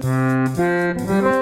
Música